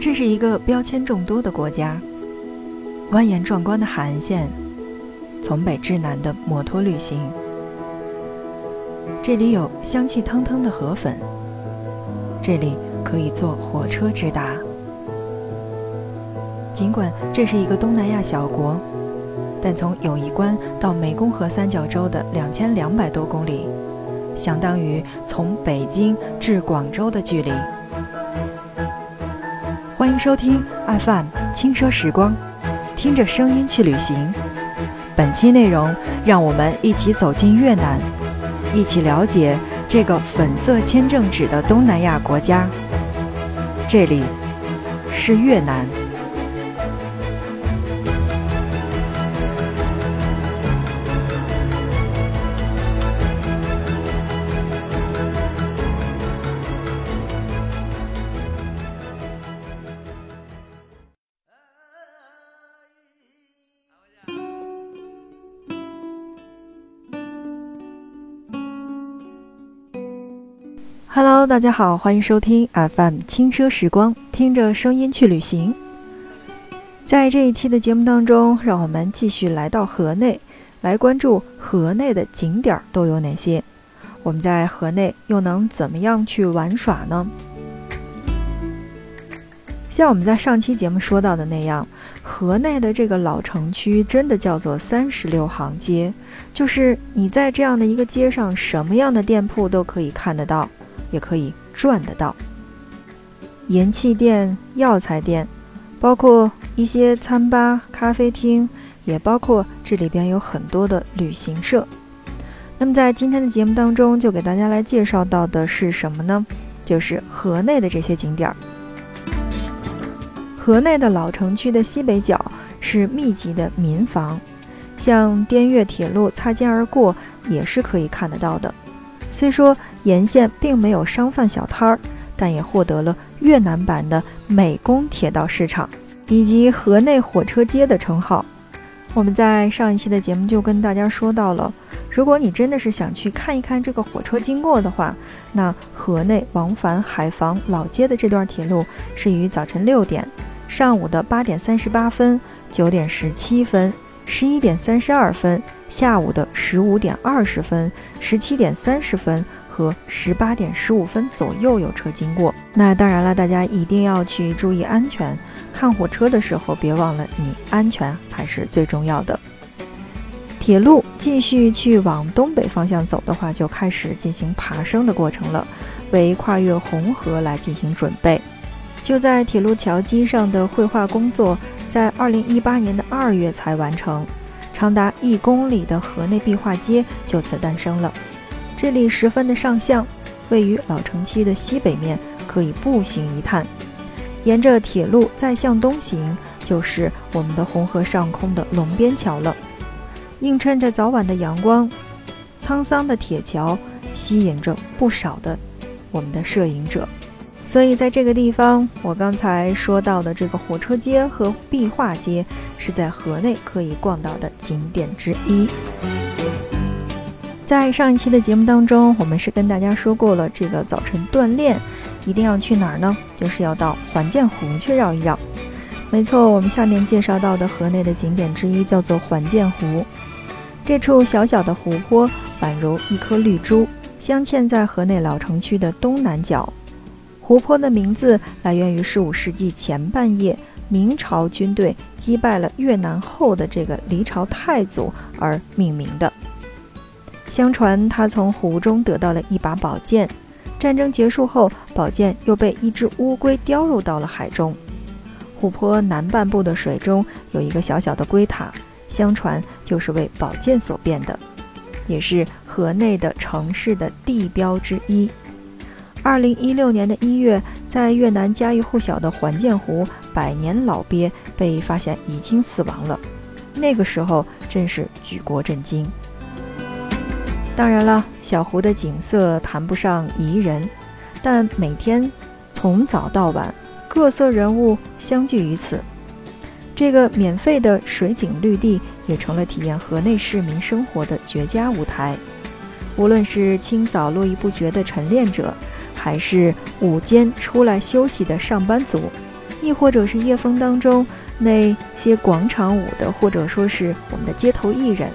这是一个标签众多的国家，蜿蜒壮观的海岸线，从北至南的摩托旅行。这里有香气腾腾的河粉，这里可以坐火车直达。尽管这是一个东南亚小国，但从友谊关到湄公河三角洲的两千两百多公里，相当于从北京至广州的距离。欢迎收听 FM 轻奢时光，听着声音去旅行。本期内容，让我们一起走进越南，一起了解这个粉色签证纸的东南亚国家。这里是越南。Hello，大家好，欢迎收听 FM 轻奢时光，听着声音去旅行。在这一期的节目当中，让我们继续来到河内，来关注河内的景点都有哪些。我们在河内又能怎么样去玩耍呢？像我们在上期节目说到的那样，河内的这个老城区真的叫做三十六行街，就是你在这样的一个街上，什么样的店铺都可以看得到。也可以赚得到。盐气店、药材店，包括一些餐吧、咖啡厅，也包括这里边有很多的旅行社。那么在今天的节目当中，就给大家来介绍到的是什么呢？就是河内的这些景点儿。河内的老城区的西北角是密集的民房，像滇越铁路擦肩而过也是可以看得到的。虽说沿线并没有商贩小摊儿，但也获得了越南版的美工铁道市场以及河内火车街的称号。我们在上一期的节目就跟大家说到了，如果你真的是想去看一看这个火车经过的话，那河内往返海防老街的这段铁路是于早晨六点、上午的八点三十八分、九点十七分、十一点三十二分。下午的十五点二十分、十七点三十分和十八点十五分左右有车经过。那当然了，大家一定要去注意安全。看火车的时候，别忘了你安全才是最重要的。铁路继续去往东北方向走的话，就开始进行爬升的过程了，为跨越红河来进行准备。就在铁路桥基上的绘画工作，在二零一八年的二月才完成。长达一公里的河内壁画街就此诞生了。这里十分的上相，位于老城区的西北面，可以步行一探。沿着铁路再向东行，就是我们的红河上空的龙边桥了。映衬着早晚的阳光，沧桑的铁桥吸引着不少的我们的摄影者。所以，在这个地方，我刚才说到的这个火车街和壁画街，是在河内可以逛到的景点之一。在上一期的节目当中，我们是跟大家说过了，这个早晨锻炼一定要去哪儿呢？就是要到环建湖去绕一绕。没错，我们下面介绍到的河内的景点之一叫做环建湖。这处小小的湖泊宛如一颗绿珠，镶嵌在河内老城区的东南角。湖泊的名字来源于15世纪前半叶明朝军队击败了越南后的这个黎朝太祖而命名的。相传他从湖中得到了一把宝剑，战争结束后，宝剑又被一只乌龟叼入到了海中。湖泊南半部的水中有一个小小的龟塔，相传就是为宝剑所变的，也是河内的城市的地标之一。二零一六年的一月，在越南家喻户晓的环建湖百年老鳖被发现已经死亡了，那个时候真是举国震惊。当然了，小湖的景色谈不上宜人，但每天从早到晚，各色人物相聚于此，这个免费的水景绿地也成了体验河内市民生活的绝佳舞台。无论是清早络绎不绝的晨练者，还是午间出来休息的上班族，亦或者是夜风当中那些广场舞的，或者说是我们的街头艺人，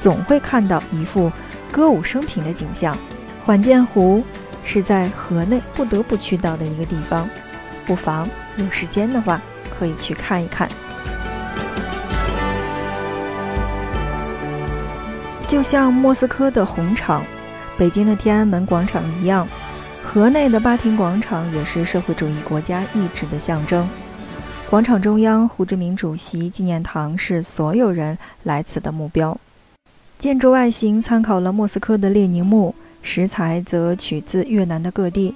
总会看到一副歌舞升平的景象。缓剑湖是在河内不得不去到的一个地方，不妨有时间的话可以去看一看。就像莫斯科的红场、北京的天安门广场一样，河内的巴亭广场也是社会主义国家意志的象征。广场中央，胡志明主席纪念堂是所有人来此的目标。建筑外形参考了莫斯科的列宁墓，石材则取自越南的各地。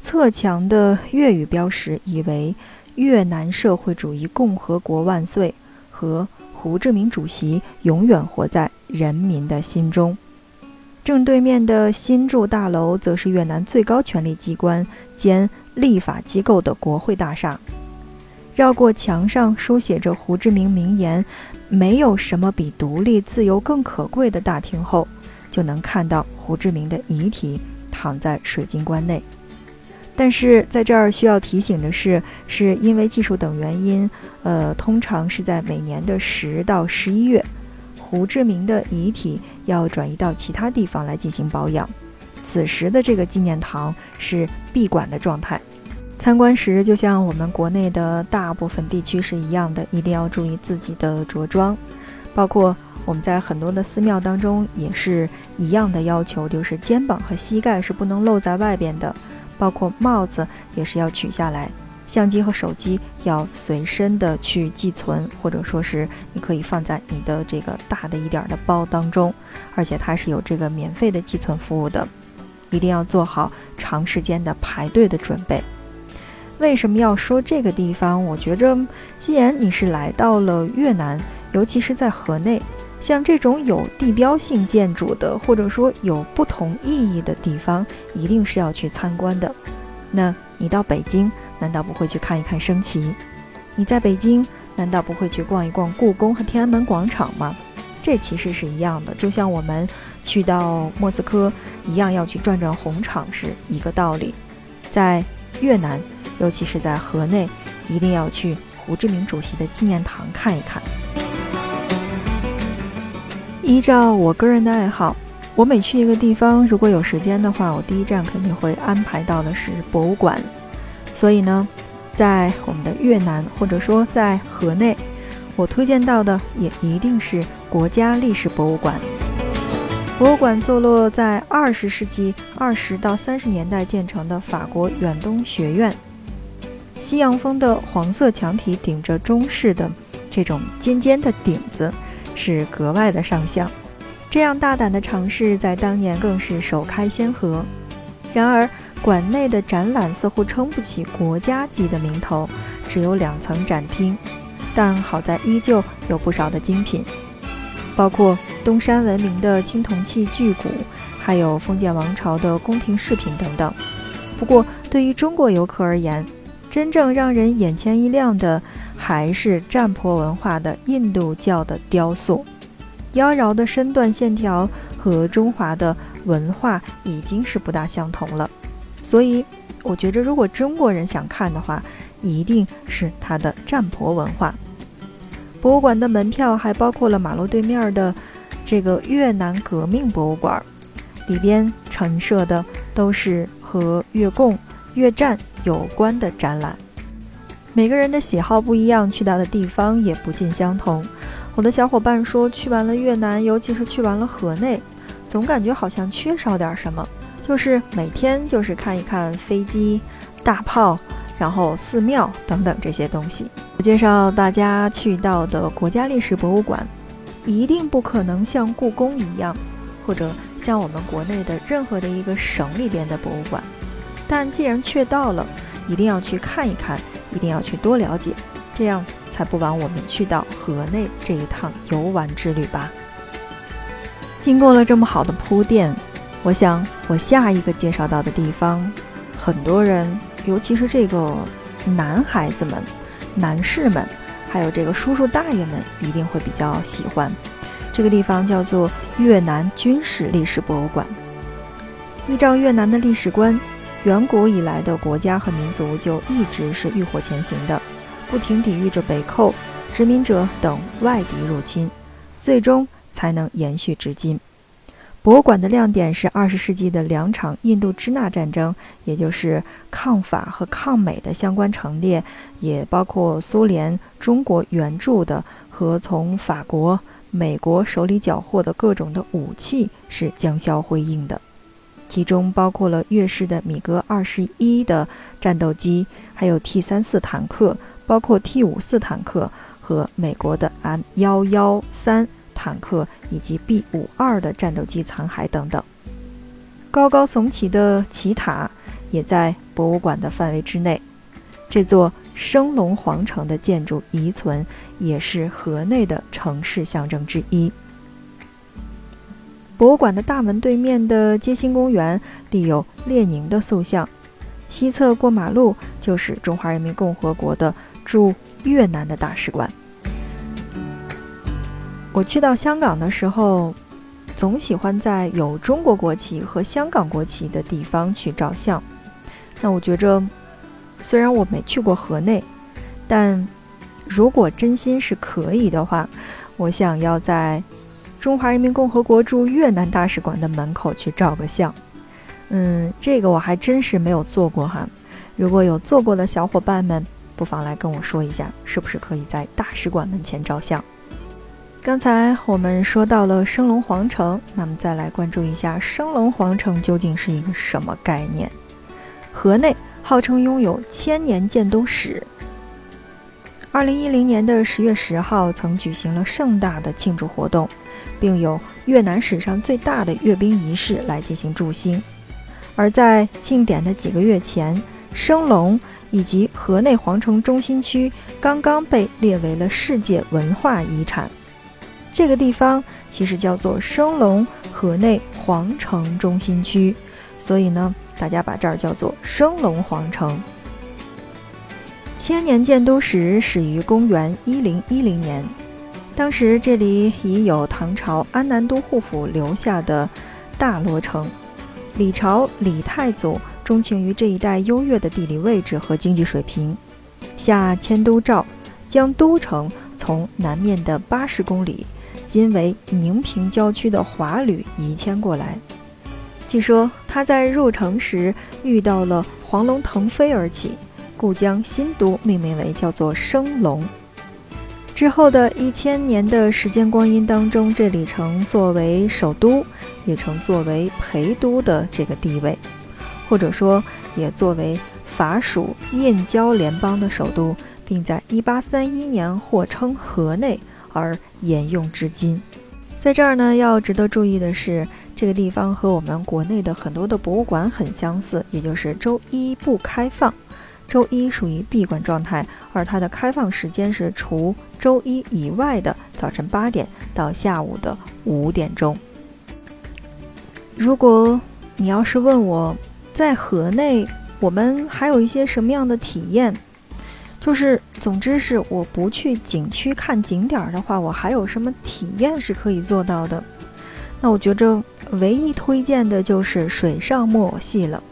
侧墙的粤语标识以为“越南社会主义共和国万岁”和。胡志明主席永远活在人民的心中。正对面的新筑大楼，则是越南最高权力机关兼立法机构的国会大厦。绕过墙上书写着胡志明名言“没有什么比独立自由更可贵”的大厅后，就能看到胡志明的遗体躺在水晶棺内。但是在这儿需要提醒的是，是因为技术等原因，呃，通常是在每年的十到十一月，胡志明的遗体要转移到其他地方来进行保养。此时的这个纪念堂是闭馆的状态。参观时，就像我们国内的大部分地区是一样的，一定要注意自己的着装，包括我们在很多的寺庙当中也是一样的要求，就是肩膀和膝盖是不能露在外边的。包括帽子也是要取下来，相机和手机要随身的去寄存，或者说是你可以放在你的这个大的一点的包当中，而且它是有这个免费的寄存服务的，一定要做好长时间的排队的准备。为什么要说这个地方？我觉着，既然你是来到了越南，尤其是在河内。像这种有地标性建筑的，或者说有不同意义的地方，一定是要去参观的。那你到北京，难道不会去看一看升旗？你在北京，难道不会去逛一逛故宫和天安门广场吗？这其实是一样的，就像我们去到莫斯科一样，要去转转红场是一个道理。在越南，尤其是在河内，一定要去胡志明主席的纪念堂看一看。依照我个人的爱好，我每去一个地方，如果有时间的话，我第一站肯定会安排到的是博物馆。所以呢，在我们的越南或者说在河内，我推荐到的也一定是国家历史博物馆。博物馆坐落在二十世纪二十到三十年代建成的法国远东学院，西洋风的黄色墙体顶着中式的这种尖尖的顶子。是格外的上相，这样大胆的尝试在当年更是首开先河。然而，馆内的展览似乎撑不起国家级的名头，只有两层展厅，但好在依旧有不少的精品，包括东山闻名的青铜器巨鼓，还有封建王朝的宫廷饰品等等。不过，对于中国游客而言，真正让人眼前一亮的。还是占婆文化的印度教的雕塑，妖娆的身段线条和中华的文化已经是不大相同了。所以，我觉着如果中国人想看的话，一定是它的占婆文化。博物馆的门票还包括了马路对面的这个越南革命博物馆，里边陈设的都是和越共、越战有关的展览。每个人的喜好不一样，去到的地方也不尽相同。我的小伙伴说，去完了越南，尤其是去完了河内，总感觉好像缺少点什么，就是每天就是看一看飞机、大炮，然后寺庙等等这些东西。我介绍大家去到的国家历史博物馆，一定不可能像故宫一样，或者像我们国内的任何的一个省里边的博物馆。但既然去到了，一定要去看一看。一定要去多了解，这样才不枉我们去到河内这一趟游玩之旅吧。经过了这么好的铺垫，我想我下一个介绍到的地方，很多人，尤其是这个男孩子们、男士们，还有这个叔叔大爷们，一定会比较喜欢。这个地方叫做越南军事历史博物馆。依照越南的历史观。远古以来的国家和民族就一直是浴火前行的，不停抵御着北寇、殖民者等外敌入侵，最终才能延续至今。博物馆的亮点是二十世纪的两场印度支那战争，也就是抗法和抗美的相关陈列，也包括苏联、中国援助的和从法国、美国手里缴获的各种的武器是将销辉映的，其中包括了越式的米格二十一的战斗机，还有 T 三四坦克，包括 T 五四坦克和美国的 M 幺幺三。坦克以及 B 五二的战斗机残骸等等，高高耸起的奇塔也在博物馆的范围之内。这座升龙皇城的建筑遗存也是河内的城市象征之一。博物馆的大门对面的街心公园立有列宁的塑像，西侧过马路就是中华人民共和国的驻越南的大使馆。我去到香港的时候，总喜欢在有中国国旗和香港国旗的地方去照相。那我觉着，虽然我没去过河内，但如果真心是可以的话，我想要在中华人民共和国驻越南大使馆的门口去照个相。嗯，这个我还真是没有做过哈。如果有做过的小伙伴们，不妨来跟我说一下，是不是可以在大使馆门前照相？刚才我们说到了升龙皇城，那么再来关注一下升龙皇城究竟是一个什么概念？河内号称拥有千年建都史。二零一零年的十月十号，曾举行了盛大的庆祝活动，并有越南史上最大的阅兵仪式来进行祝兴。而在庆典的几个月前，升龙以及河内皇城中心区刚刚被列为了世界文化遗产。这个地方其实叫做升龙河内皇城中心区，所以呢，大家把这儿叫做升龙皇城。千年建都史始于公元一零一零年，当时这里已有唐朝安南都护府留下的大罗城。李朝李太祖钟情于这一带优越的地理位置和经济水平，下迁都诏，将都城从南面的八十公里。今为宁平郊区的华旅移迁过来。据说他在入城时遇到了黄龙腾飞而起，故将新都命名为叫做升龙。之后的一千年的时间光阴当中，这里曾作为首都，也曾作为陪都的这个地位，或者说也作为法属印交联邦的首都，并在一八三一年或称河内。而沿用至今，在这儿呢，要值得注意的是，这个地方和我们国内的很多的博物馆很相似，也就是周一不开放，周一属于闭馆状态，而它的开放时间是除周一以外的早晨八点到下午的五点钟。如果你要是问我在河内，我们还有一些什么样的体验？就是，总之是我不去景区看景点的话，我还有什么体验是可以做到的？那我觉着唯一推荐的就是水上木偶戏了。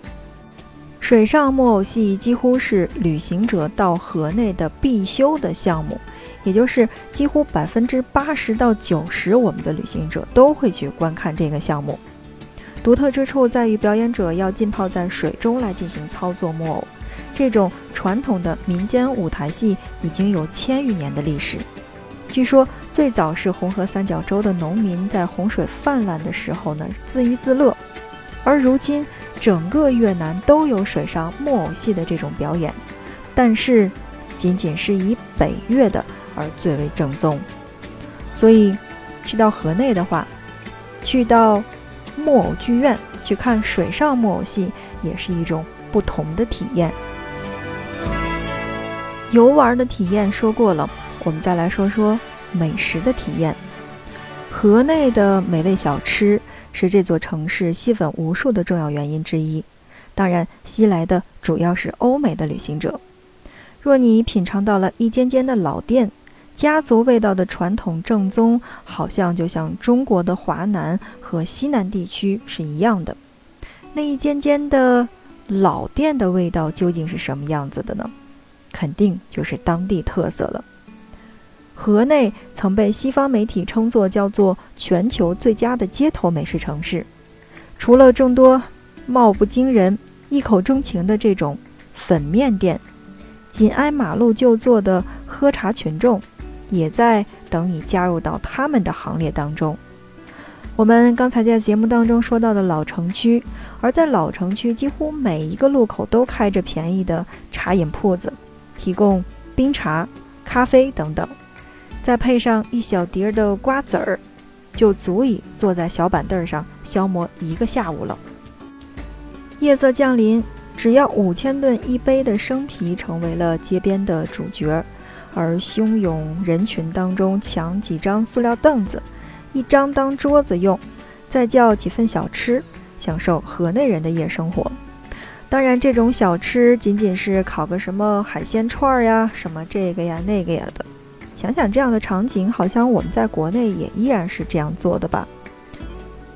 水上木偶戏几乎是旅行者到河内的必修的项目，也就是几乎百分之八十到九十我们的旅行者都会去观看这个项目。独特之处在于表演者要浸泡在水中来进行操作木偶。这种传统的民间舞台戏已经有千余年的历史。据说最早是红河三角洲的农民在洪水泛滥的时候呢自娱自乐，而如今整个越南都有水上木偶戏的这种表演，但是仅仅是以北越的而最为正宗。所以去到河内的话，去到木偶剧院去看水上木偶戏也是一种不同的体验。游玩的体验说过了，我们再来说说美食的体验。河内的美味小吃是这座城市吸粉无数的重要原因之一。当然，吸来的主要是欧美的旅行者。若你品尝到了一间间的老店，家族味道的传统正宗，好像就像中国的华南和西南地区是一样的。那一间间的老店的味道究竟是什么样子的呢？肯定就是当地特色了。河内曾被西方媒体称作叫做全球最佳的街头美食城市，除了众多貌不惊人、一口钟情的这种粉面店，紧挨马路就坐的喝茶群众，也在等你加入到他们的行列当中。我们刚才在节目当中说到的老城区，而在老城区几乎每一个路口都开着便宜的茶饮铺子。提供冰茶、咖啡等等，再配上一小碟儿的瓜子儿，就足以坐在小板凳上消磨一个下午了。夜色降临，只要五千吨一杯的生啤成为了街边的主角，而汹涌人群当中抢几张塑料凳子，一张当桌子用，再叫几份小吃，享受河内人的夜生活。当然，这种小吃仅仅是烤个什么海鲜串儿呀，什么这个呀那个呀的。想想这样的场景，好像我们在国内也依然是这样做的吧？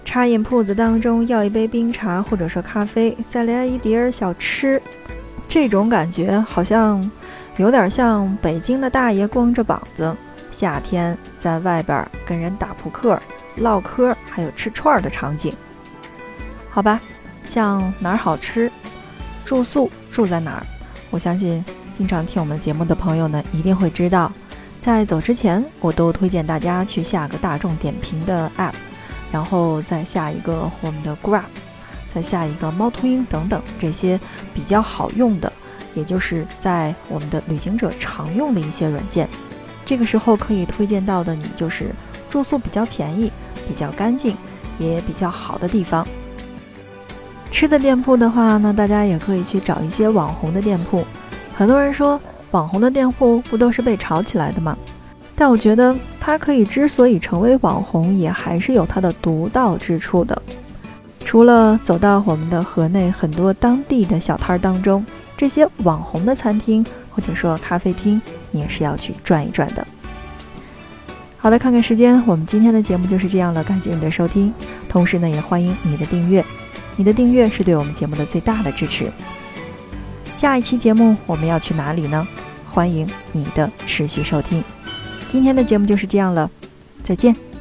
茶饮铺子当中要一杯冰茶或者说咖啡，再来一碟儿小吃，这种感觉好像有点像北京的大爷光着膀子，夏天在外边跟人打扑克、唠嗑，还有吃串儿的场景。好吧，像哪儿好吃？住宿住在哪儿？我相信经常听我们节目的朋友呢，一定会知道。在走之前，我都推荐大家去下个大众点评的 app，然后再下一个我们的 Grab，再下一个猫头鹰等等这些比较好用的，也就是在我们的旅行者常用的一些软件。这个时候可以推荐到的，你就是住宿比较便宜、比较干净、也比较好的地方。吃的店铺的话呢，大家也可以去找一些网红的店铺。很多人说网红的店铺不都是被炒起来的吗？但我觉得它可以之所以成为网红，也还是有它的独到之处的。除了走到我们的河内很多当地的小摊儿当中，这些网红的餐厅或者说咖啡厅，你也是要去转一转的。好的，看看时间，我们今天的节目就是这样了。感谢你的收听，同时呢，也欢迎你的订阅。你的订阅是对我们节目的最大的支持。下一期节目我们要去哪里呢？欢迎你的持续收听。今天的节目就是这样了，再见。